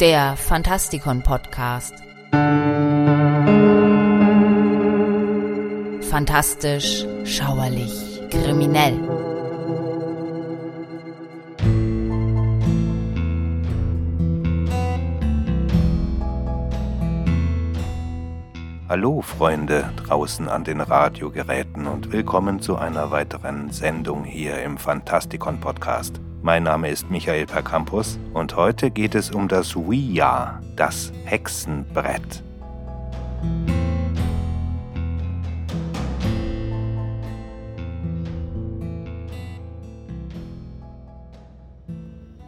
der Fantastikon Podcast. Fantastisch, schauerlich, kriminell. Hallo Freunde draußen an den Radiogeräten und willkommen zu einer weiteren Sendung hier im Fantastikon Podcast. Mein Name ist Michael Percampus und heute geht es um das Ouija, das Hexenbrett.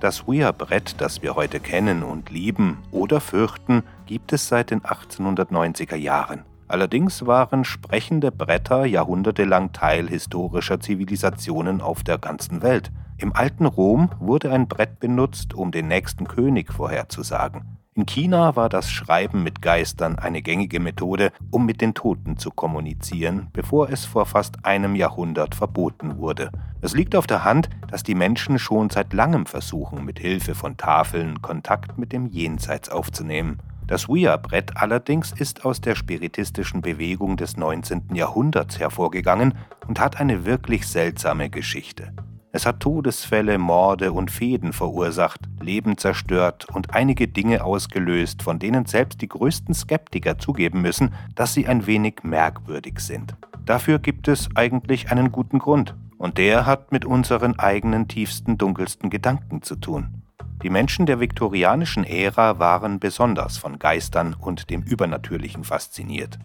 Das Ouija-Brett, das wir heute kennen und lieben oder fürchten, gibt es seit den 1890er Jahren. Allerdings waren sprechende Bretter jahrhundertelang Teil historischer Zivilisationen auf der ganzen Welt. Im alten Rom wurde ein Brett benutzt, um den nächsten König vorherzusagen. In China war das Schreiben mit Geistern eine gängige Methode, um mit den Toten zu kommunizieren, bevor es vor fast einem Jahrhundert verboten wurde. Es liegt auf der Hand, dass die Menschen schon seit langem versuchen, mit Hilfe von Tafeln Kontakt mit dem Jenseits aufzunehmen. Das Ouija-Brett allerdings ist aus der spiritistischen Bewegung des 19. Jahrhunderts hervorgegangen und hat eine wirklich seltsame Geschichte. Es hat Todesfälle, Morde und Fäden verursacht, Leben zerstört und einige Dinge ausgelöst, von denen selbst die größten Skeptiker zugeben müssen, dass sie ein wenig merkwürdig sind. Dafür gibt es eigentlich einen guten Grund, und der hat mit unseren eigenen tiefsten, dunkelsten Gedanken zu tun. Die Menschen der viktorianischen Ära waren besonders von Geistern und dem Übernatürlichen fasziniert.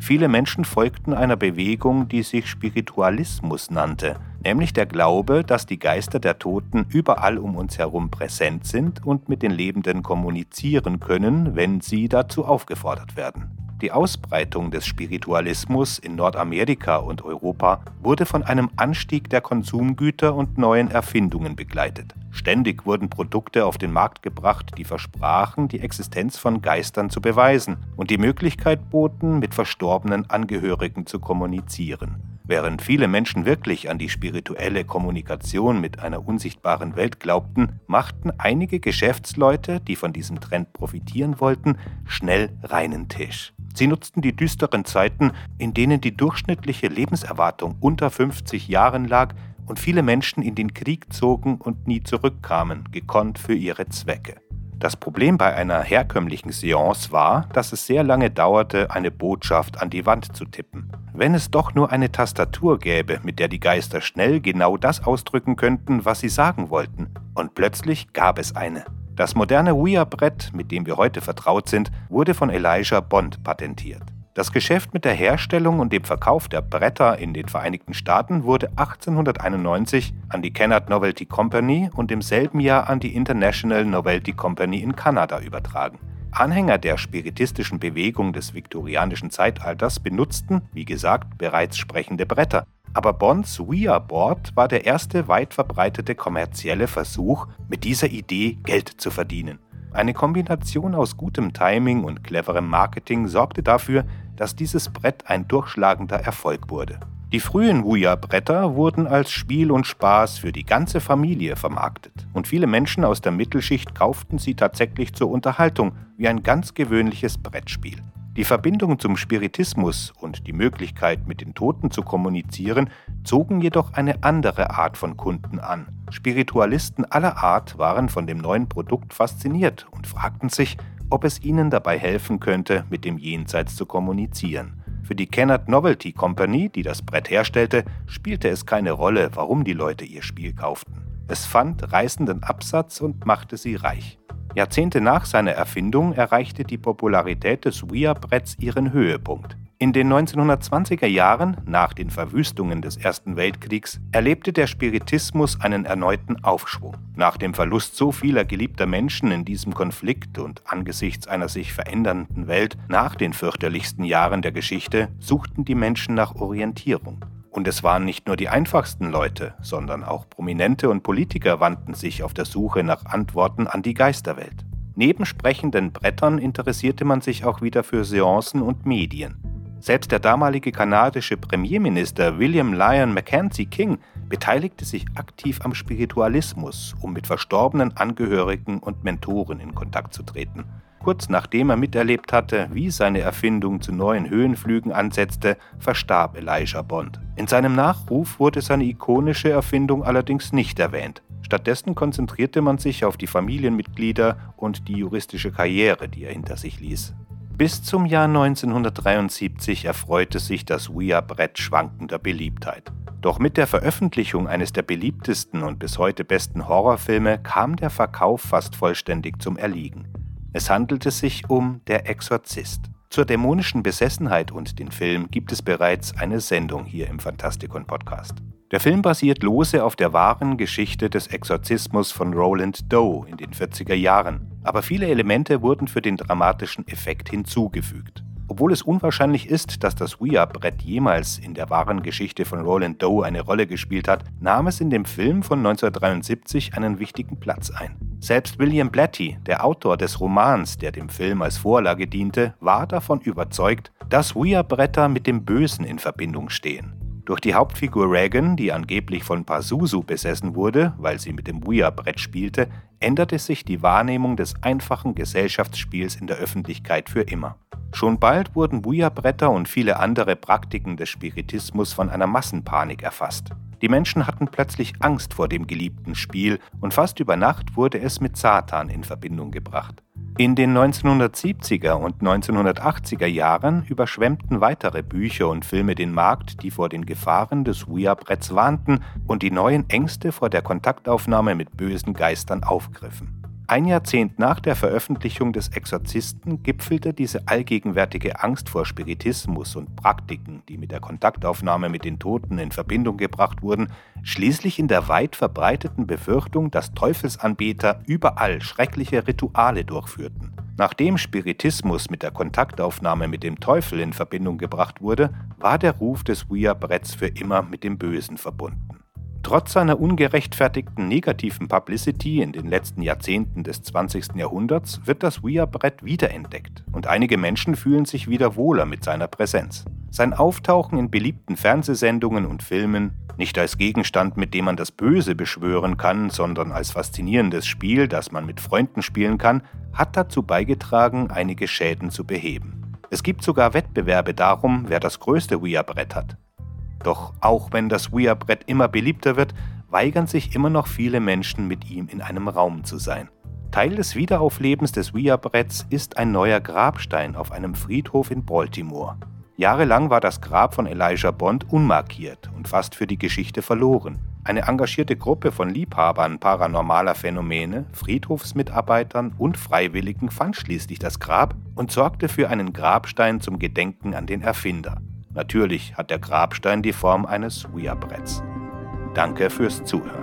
Viele Menschen folgten einer Bewegung, die sich Spiritualismus nannte, nämlich der Glaube, dass die Geister der Toten überall um uns herum präsent sind und mit den Lebenden kommunizieren können, wenn sie dazu aufgefordert werden. Die Ausbreitung des Spiritualismus in Nordamerika und Europa wurde von einem Anstieg der Konsumgüter und neuen Erfindungen begleitet. Ständig wurden Produkte auf den Markt gebracht, die versprachen, die Existenz von Geistern zu beweisen und die Möglichkeit boten, mit verstorbenen Angehörigen zu kommunizieren. Während viele Menschen wirklich an die spirituelle Kommunikation mit einer unsichtbaren Welt glaubten, machten einige Geschäftsleute, die von diesem Trend profitieren wollten, schnell reinen Tisch. Sie nutzten die düsteren Zeiten, in denen die durchschnittliche Lebenserwartung unter 50 Jahren lag und viele Menschen in den Krieg zogen und nie zurückkamen, gekonnt für ihre Zwecke. Das Problem bei einer herkömmlichen Seance war, dass es sehr lange dauerte, eine Botschaft an die Wand zu tippen. Wenn es doch nur eine Tastatur gäbe, mit der die Geister schnell genau das ausdrücken könnten, was sie sagen wollten. Und plötzlich gab es eine. Das moderne Ouija-Brett, mit dem wir heute vertraut sind, wurde von Elijah Bond patentiert. Das Geschäft mit der Herstellung und dem Verkauf der Bretter in den Vereinigten Staaten wurde 1891 an die Kennard Novelty Company und im selben Jahr an die International Novelty Company in Kanada übertragen. Anhänger der spiritistischen Bewegung des viktorianischen Zeitalters benutzten, wie gesagt, bereits sprechende Bretter, aber Bonds Ouija Board war der erste weit verbreitete kommerzielle Versuch, mit dieser Idee Geld zu verdienen. Eine Kombination aus gutem Timing und cleverem Marketing sorgte dafür, dass dieses Brett ein durchschlagender Erfolg wurde. Die frühen Ouija-Bretter wurden als Spiel und Spaß für die ganze Familie vermarktet und viele Menschen aus der Mittelschicht kauften sie tatsächlich zur Unterhaltung wie ein ganz gewöhnliches Brettspiel. Die Verbindung zum Spiritismus und die Möglichkeit, mit den Toten zu kommunizieren, zogen jedoch eine andere Art von Kunden an. Spiritualisten aller Art waren von dem neuen Produkt fasziniert und fragten sich, ob es ihnen dabei helfen könnte, mit dem Jenseits zu kommunizieren. Für die Kennard Novelty Company, die das Brett herstellte, spielte es keine Rolle, warum die Leute ihr Spiel kauften. Es fand reißenden Absatz und machte sie reich. Jahrzehnte nach seiner Erfindung erreichte die Popularität des Ouija-Bretts ihren Höhepunkt. In den 1920er Jahren, nach den Verwüstungen des Ersten Weltkriegs, erlebte der Spiritismus einen erneuten Aufschwung. Nach dem Verlust so vieler geliebter Menschen in diesem Konflikt und angesichts einer sich verändernden Welt nach den fürchterlichsten Jahren der Geschichte suchten die Menschen nach Orientierung. Und es waren nicht nur die einfachsten Leute, sondern auch Prominente und Politiker wandten sich auf der Suche nach Antworten an die Geisterwelt. Neben sprechenden Brettern interessierte man sich auch wieder für Seancen und Medien. Selbst der damalige kanadische Premierminister William Lyon Mackenzie King beteiligte sich aktiv am Spiritualismus, um mit verstorbenen Angehörigen und Mentoren in Kontakt zu treten. Kurz nachdem er miterlebt hatte, wie seine Erfindung zu neuen Höhenflügen ansetzte, verstarb Elijah Bond. In seinem Nachruf wurde seine ikonische Erfindung allerdings nicht erwähnt. Stattdessen konzentrierte man sich auf die Familienmitglieder und die juristische Karriere, die er hinter sich ließ. Bis zum Jahr 1973 erfreute sich das Ouija-Brett schwankender Beliebtheit. Doch mit der Veröffentlichung eines der beliebtesten und bis heute besten Horrorfilme kam der Verkauf fast vollständig zum Erliegen. Es handelte sich um Der Exorzist. Zur dämonischen Besessenheit und den Film gibt es bereits eine Sendung hier im Fantastikon Podcast. Der Film basiert lose auf der wahren Geschichte des Exorzismus von Roland Doe in den 40er Jahren, aber viele Elemente wurden für den dramatischen Effekt hinzugefügt. Obwohl es unwahrscheinlich ist, dass das Ouija-Brett jemals in der wahren Geschichte von Roland Doe eine Rolle gespielt hat, nahm es in dem Film von 1973 einen wichtigen Platz ein. Selbst William Blatty, der Autor des Romans, der dem Film als Vorlage diente, war davon überzeugt, dass Ouija-Bretter mit dem Bösen in Verbindung stehen. Durch die Hauptfigur Reagan, die angeblich von Pazuzu besessen wurde, weil sie mit dem Ouija-Brett spielte, änderte sich die Wahrnehmung des einfachen Gesellschaftsspiels in der Öffentlichkeit für immer. Schon bald wurden Ouija-Bretter und viele andere Praktiken des Spiritismus von einer Massenpanik erfasst. Die Menschen hatten plötzlich Angst vor dem geliebten Spiel und fast über Nacht wurde es mit Satan in Verbindung gebracht. In den 1970er und 1980er Jahren überschwemmten weitere Bücher und Filme den Markt, die vor den Gefahren des Ouija-Bretts warnten und die neuen Ängste vor der Kontaktaufnahme mit bösen Geistern aufgriffen. Ein Jahrzehnt nach der Veröffentlichung des Exorzisten gipfelte diese allgegenwärtige Angst vor Spiritismus und Praktiken, die mit der Kontaktaufnahme mit den Toten in Verbindung gebracht wurden, schließlich in der weit verbreiteten Befürchtung, dass Teufelsanbeter überall schreckliche Rituale durchführten. Nachdem Spiritismus mit der Kontaktaufnahme mit dem Teufel in Verbindung gebracht wurde, war der Ruf des Ouija-Bretts für immer mit dem Bösen verbunden. Trotz seiner ungerechtfertigten negativen Publicity in den letzten Jahrzehnten des 20. Jahrhunderts wird das Ouija-Brett wiederentdeckt und einige Menschen fühlen sich wieder wohler mit seiner Präsenz. Sein Auftauchen in beliebten Fernsehsendungen und Filmen, nicht als Gegenstand, mit dem man das Böse beschwören kann, sondern als faszinierendes Spiel, das man mit Freunden spielen kann, hat dazu beigetragen, einige Schäden zu beheben. Es gibt sogar Wettbewerbe darum, wer das größte Ouija-Brett hat. Doch auch wenn das Ouija-Brett immer beliebter wird, weigern sich immer noch viele Menschen, mit ihm in einem Raum zu sein. Teil des Wiederauflebens des Ouija-Bretts ist ein neuer Grabstein auf einem Friedhof in Baltimore. Jahrelang war das Grab von Elijah Bond unmarkiert und fast für die Geschichte verloren. Eine engagierte Gruppe von Liebhabern paranormaler Phänomene, Friedhofsmitarbeitern und Freiwilligen fand schließlich das Grab und sorgte für einen Grabstein zum Gedenken an den Erfinder. Natürlich hat der Grabstein die Form eines Ouija-Bretts. Danke fürs Zuhören.